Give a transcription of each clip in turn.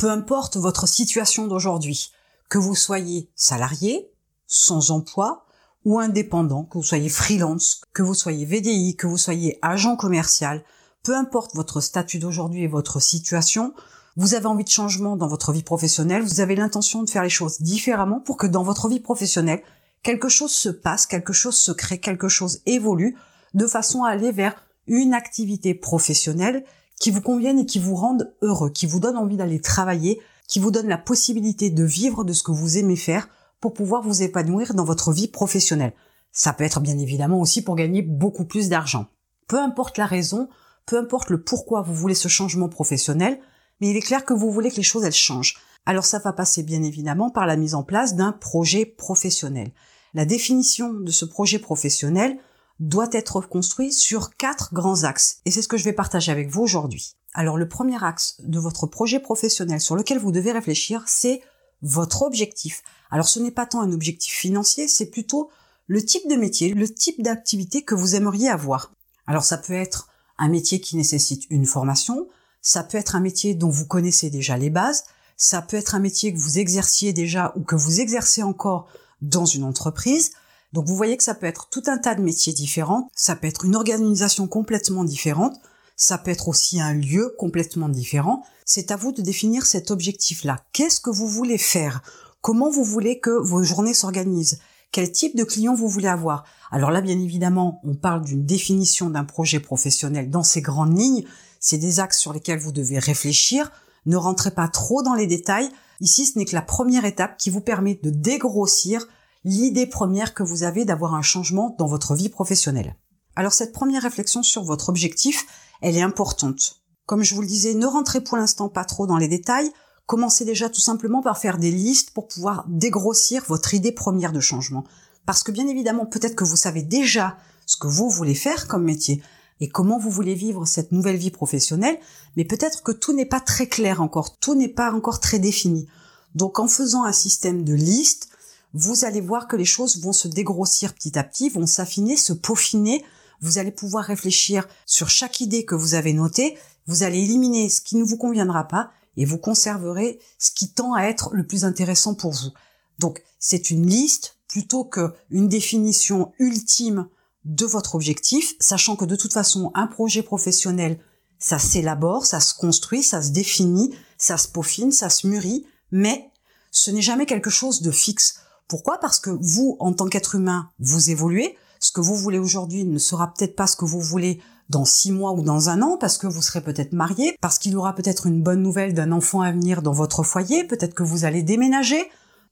Peu importe votre situation d'aujourd'hui, que vous soyez salarié, sans emploi ou indépendant, que vous soyez freelance, que vous soyez VDI, que vous soyez agent commercial, peu importe votre statut d'aujourd'hui et votre situation, vous avez envie de changement dans votre vie professionnelle, vous avez l'intention de faire les choses différemment pour que dans votre vie professionnelle, quelque chose se passe, quelque chose se crée, quelque chose évolue, de façon à aller vers une activité professionnelle qui vous convienne et qui vous rende heureux, qui vous donne envie d'aller travailler, qui vous donne la possibilité de vivre de ce que vous aimez faire pour pouvoir vous épanouir dans votre vie professionnelle. Ça peut être bien évidemment aussi pour gagner beaucoup plus d'argent. Peu importe la raison, peu importe le pourquoi vous voulez ce changement professionnel, mais il est clair que vous voulez que les choses elles changent. Alors ça va passer bien évidemment par la mise en place d'un projet professionnel. La définition de ce projet professionnel doit être construit sur quatre grands axes et c'est ce que je vais partager avec vous aujourd'hui. Alors le premier axe de votre projet professionnel sur lequel vous devez réfléchir, c'est votre objectif. Alors ce n'est pas tant un objectif financier, c'est plutôt le type de métier, le type d'activité que vous aimeriez avoir. Alors ça peut être un métier qui nécessite une formation, ça peut être un métier dont vous connaissez déjà les bases, ça peut être un métier que vous exerciez déjà ou que vous exercez encore dans une entreprise. Donc vous voyez que ça peut être tout un tas de métiers différents, ça peut être une organisation complètement différente, ça peut être aussi un lieu complètement différent. C'est à vous de définir cet objectif-là. Qu'est-ce que vous voulez faire? Comment vous voulez que vos journées s'organisent? Quel type de clients vous voulez avoir? Alors là, bien évidemment, on parle d'une définition d'un projet professionnel dans ses grandes lignes, c'est des axes sur lesquels vous devez réfléchir. Ne rentrez pas trop dans les détails. Ici, ce n'est que la première étape qui vous permet de dégrossir l'idée première que vous avez d'avoir un changement dans votre vie professionnelle. Alors cette première réflexion sur votre objectif, elle est importante. Comme je vous le disais, ne rentrez pour l'instant pas trop dans les détails. Commencez déjà tout simplement par faire des listes pour pouvoir dégrossir votre idée première de changement. Parce que bien évidemment, peut-être que vous savez déjà ce que vous voulez faire comme métier, et comment vous voulez vivre cette nouvelle vie professionnelle, mais peut-être que tout n'est pas très clair encore, tout n'est pas encore très défini. Donc en faisant un système de listes, vous allez voir que les choses vont se dégrossir petit à petit, vont s'affiner, se peaufiner. Vous allez pouvoir réfléchir sur chaque idée que vous avez notée. Vous allez éliminer ce qui ne vous conviendra pas et vous conserverez ce qui tend à être le plus intéressant pour vous. Donc c'est une liste plutôt qu'une définition ultime de votre objectif, sachant que de toute façon, un projet professionnel, ça s'élabore, ça se construit, ça se définit, ça se peaufine, ça se mûrit, mais ce n'est jamais quelque chose de fixe. Pourquoi? Parce que vous, en tant qu'être humain, vous évoluez. Ce que vous voulez aujourd'hui ne sera peut-être pas ce que vous voulez dans six mois ou dans un an, parce que vous serez peut-être marié, parce qu'il y aura peut-être une bonne nouvelle d'un enfant à venir dans votre foyer, peut-être que vous allez déménager.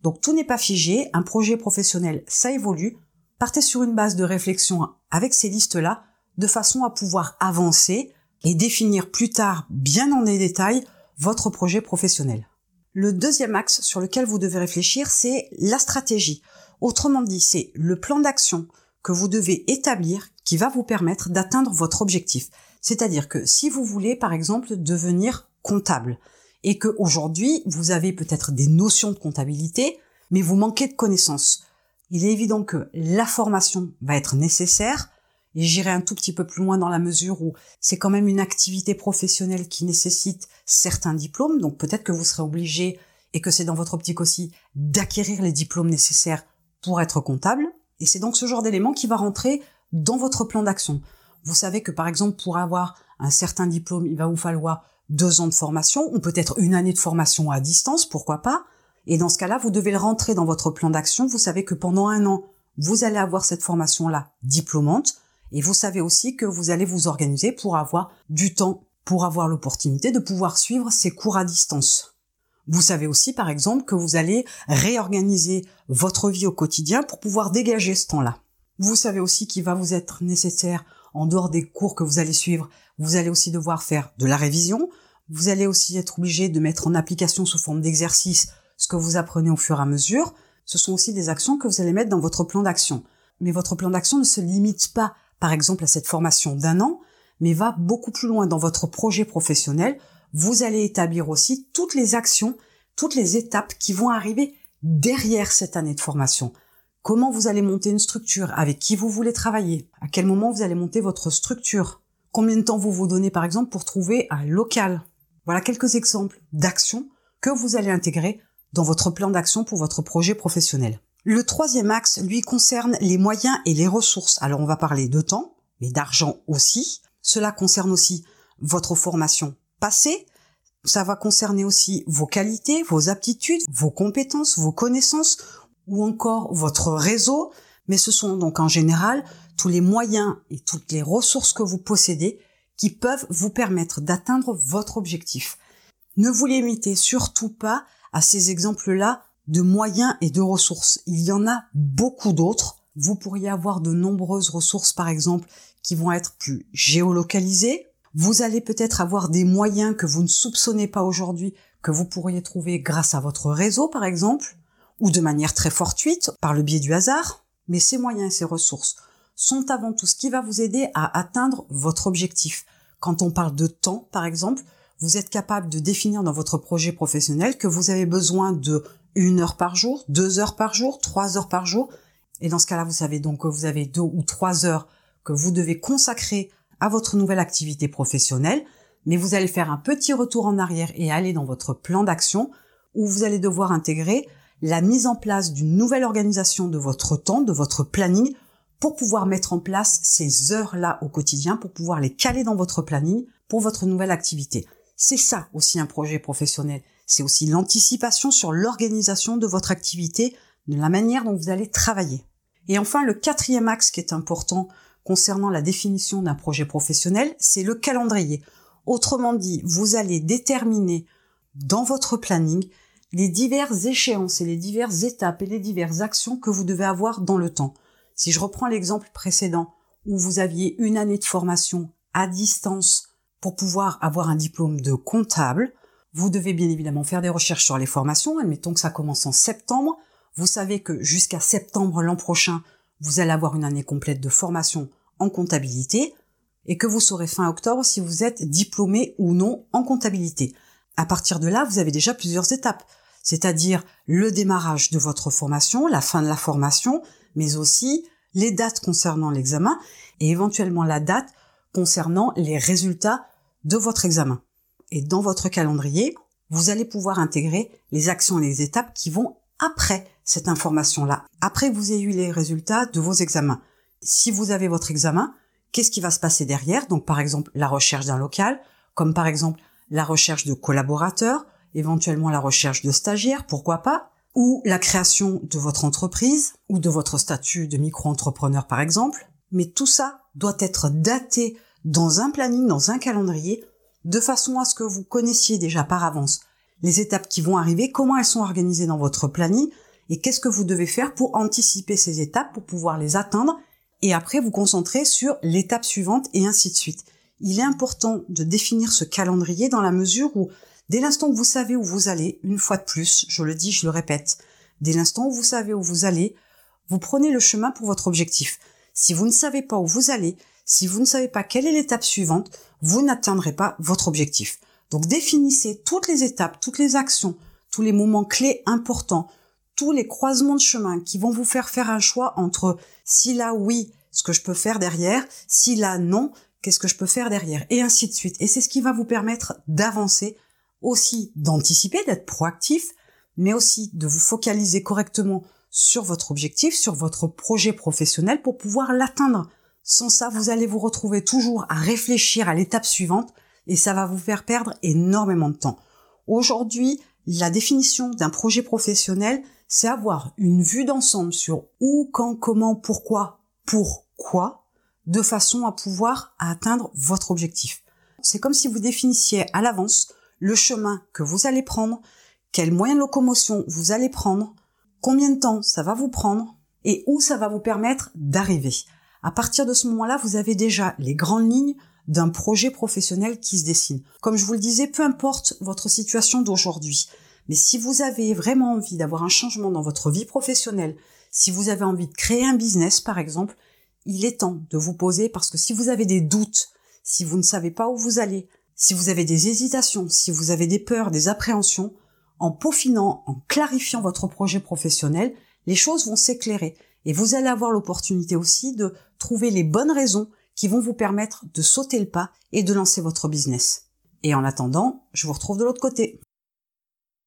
Donc tout n'est pas figé, un projet professionnel, ça évolue, partez sur une base de réflexion avec ces listes-là, de façon à pouvoir avancer et définir plus tard, bien en détail, votre projet professionnel. Le deuxième axe sur lequel vous devez réfléchir, c'est la stratégie. Autrement dit, c'est le plan d'action que vous devez établir qui va vous permettre d'atteindre votre objectif. C'est-à-dire que si vous voulez, par exemple, devenir comptable et que aujourd'hui vous avez peut-être des notions de comptabilité, mais vous manquez de connaissances, il est évident que la formation va être nécessaire, et j'irai un tout petit peu plus loin dans la mesure où c'est quand même une activité professionnelle qui nécessite certains diplômes, donc peut-être que vous serez obligé, et que c'est dans votre optique aussi, d'acquérir les diplômes nécessaires pour être comptable, et c'est donc ce genre d'élément qui va rentrer dans votre plan d'action. Vous savez que par exemple pour avoir un certain diplôme, il va vous falloir deux ans de formation, ou peut-être une année de formation à distance, pourquoi pas, et dans ce cas-là, vous devez le rentrer dans votre plan d'action. Vous savez que pendant un an, vous allez avoir cette formation-là diplômante. Et vous savez aussi que vous allez vous organiser pour avoir du temps, pour avoir l'opportunité de pouvoir suivre ces cours à distance. Vous savez aussi, par exemple, que vous allez réorganiser votre vie au quotidien pour pouvoir dégager ce temps-là. Vous savez aussi qu'il va vous être nécessaire, en dehors des cours que vous allez suivre, vous allez aussi devoir faire de la révision. Vous allez aussi être obligé de mettre en application sous forme d'exercice ce que vous apprenez au fur et à mesure, ce sont aussi des actions que vous allez mettre dans votre plan d'action. Mais votre plan d'action ne se limite pas, par exemple, à cette formation d'un an, mais va beaucoup plus loin dans votre projet professionnel. Vous allez établir aussi toutes les actions, toutes les étapes qui vont arriver derrière cette année de formation. Comment vous allez monter une structure, avec qui vous voulez travailler, à quel moment vous allez monter votre structure, combien de temps vous vous donnez par exemple pour trouver un local. Voilà quelques exemples d'actions que vous allez intégrer dans votre plan d'action pour votre projet professionnel. Le troisième axe, lui, concerne les moyens et les ressources. Alors on va parler de temps, mais d'argent aussi. Cela concerne aussi votre formation passée. Ça va concerner aussi vos qualités, vos aptitudes, vos compétences, vos connaissances ou encore votre réseau. Mais ce sont donc en général tous les moyens et toutes les ressources que vous possédez qui peuvent vous permettre d'atteindre votre objectif. Ne vous limitez surtout pas à ces exemples-là de moyens et de ressources. Il y en a beaucoup d'autres. Vous pourriez avoir de nombreuses ressources, par exemple, qui vont être plus géolocalisées. Vous allez peut-être avoir des moyens que vous ne soupçonnez pas aujourd'hui, que vous pourriez trouver grâce à votre réseau, par exemple, ou de manière très fortuite, par le biais du hasard. Mais ces moyens et ces ressources sont avant tout ce qui va vous aider à atteindre votre objectif. Quand on parle de temps, par exemple, vous êtes capable de définir dans votre projet professionnel que vous avez besoin de une heure par jour, deux heures par jour, trois heures par jour. Et dans ce cas-là, vous savez donc que vous avez deux ou trois heures que vous devez consacrer à votre nouvelle activité professionnelle. Mais vous allez faire un petit retour en arrière et aller dans votre plan d'action où vous allez devoir intégrer la mise en place d'une nouvelle organisation de votre temps, de votre planning, pour pouvoir mettre en place ces heures-là au quotidien, pour pouvoir les caler dans votre planning pour votre nouvelle activité. C'est ça aussi un projet professionnel. C'est aussi l'anticipation sur l'organisation de votre activité, de la manière dont vous allez travailler. Et enfin, le quatrième axe qui est important concernant la définition d'un projet professionnel, c'est le calendrier. Autrement dit, vous allez déterminer dans votre planning les diverses échéances et les diverses étapes et les diverses actions que vous devez avoir dans le temps. Si je reprends l'exemple précédent où vous aviez une année de formation à distance pour pouvoir avoir un diplôme de comptable, vous devez bien évidemment faire des recherches sur les formations. Admettons que ça commence en septembre. Vous savez que jusqu'à septembre l'an prochain, vous allez avoir une année complète de formation en comptabilité et que vous saurez fin octobre si vous êtes diplômé ou non en comptabilité. À partir de là, vous avez déjà plusieurs étapes, c'est-à-dire le démarrage de votre formation, la fin de la formation, mais aussi les dates concernant l'examen et éventuellement la date concernant les résultats de votre examen et dans votre calendrier, vous allez pouvoir intégrer les actions et les étapes qui vont après cette information-là, après que vous ayez eu les résultats de vos examens. Si vous avez votre examen, qu'est-ce qui va se passer derrière? Donc par exemple la recherche d'un local, comme par exemple la recherche de collaborateurs, éventuellement la recherche de stagiaires, pourquoi pas, ou la création de votre entreprise ou de votre statut de micro-entrepreneur par exemple. Mais tout ça doit être daté dans un planning, dans un calendrier de façon à ce que vous connaissiez déjà par avance les étapes qui vont arriver, comment elles sont organisées dans votre planning et qu'est-ce que vous devez faire pour anticiper ces étapes, pour pouvoir les atteindre et après vous concentrer sur l'étape suivante et ainsi de suite. Il est important de définir ce calendrier dans la mesure où dès l'instant que vous savez où vous allez, une fois de plus, je le dis, je le répète, dès l'instant où vous savez où vous allez, vous prenez le chemin pour votre objectif. Si vous ne savez pas où vous allez, si vous ne savez pas quelle est l'étape suivante, vous n'atteindrez pas votre objectif. Donc définissez toutes les étapes, toutes les actions, tous les moments clés importants, tous les croisements de chemin qui vont vous faire faire un choix entre si là oui, ce que je peux faire derrière, si là non, qu'est-ce que je peux faire derrière, et ainsi de suite. Et c'est ce qui va vous permettre d'avancer, aussi d'anticiper, d'être proactif, mais aussi de vous focaliser correctement sur votre objectif, sur votre projet professionnel pour pouvoir l'atteindre. Sans ça, vous allez vous retrouver toujours à réfléchir à l'étape suivante et ça va vous faire perdre énormément de temps. Aujourd'hui, la définition d'un projet professionnel, c'est avoir une vue d'ensemble sur où, quand, comment, pourquoi, pourquoi, de façon à pouvoir atteindre votre objectif. C'est comme si vous définissiez à l'avance le chemin que vous allez prendre, quel moyen de locomotion vous allez prendre, combien de temps ça va vous prendre et où ça va vous permettre d'arriver. À partir de ce moment-là, vous avez déjà les grandes lignes d'un projet professionnel qui se dessine. Comme je vous le disais, peu importe votre situation d'aujourd'hui, mais si vous avez vraiment envie d'avoir un changement dans votre vie professionnelle, si vous avez envie de créer un business par exemple, il est temps de vous poser parce que si vous avez des doutes, si vous ne savez pas où vous allez, si vous avez des hésitations, si vous avez des peurs, des appréhensions, en peaufinant, en clarifiant votre projet professionnel, les choses vont s'éclairer. Et vous allez avoir l'opportunité aussi de trouver les bonnes raisons qui vont vous permettre de sauter le pas et de lancer votre business. Et en attendant, je vous retrouve de l'autre côté.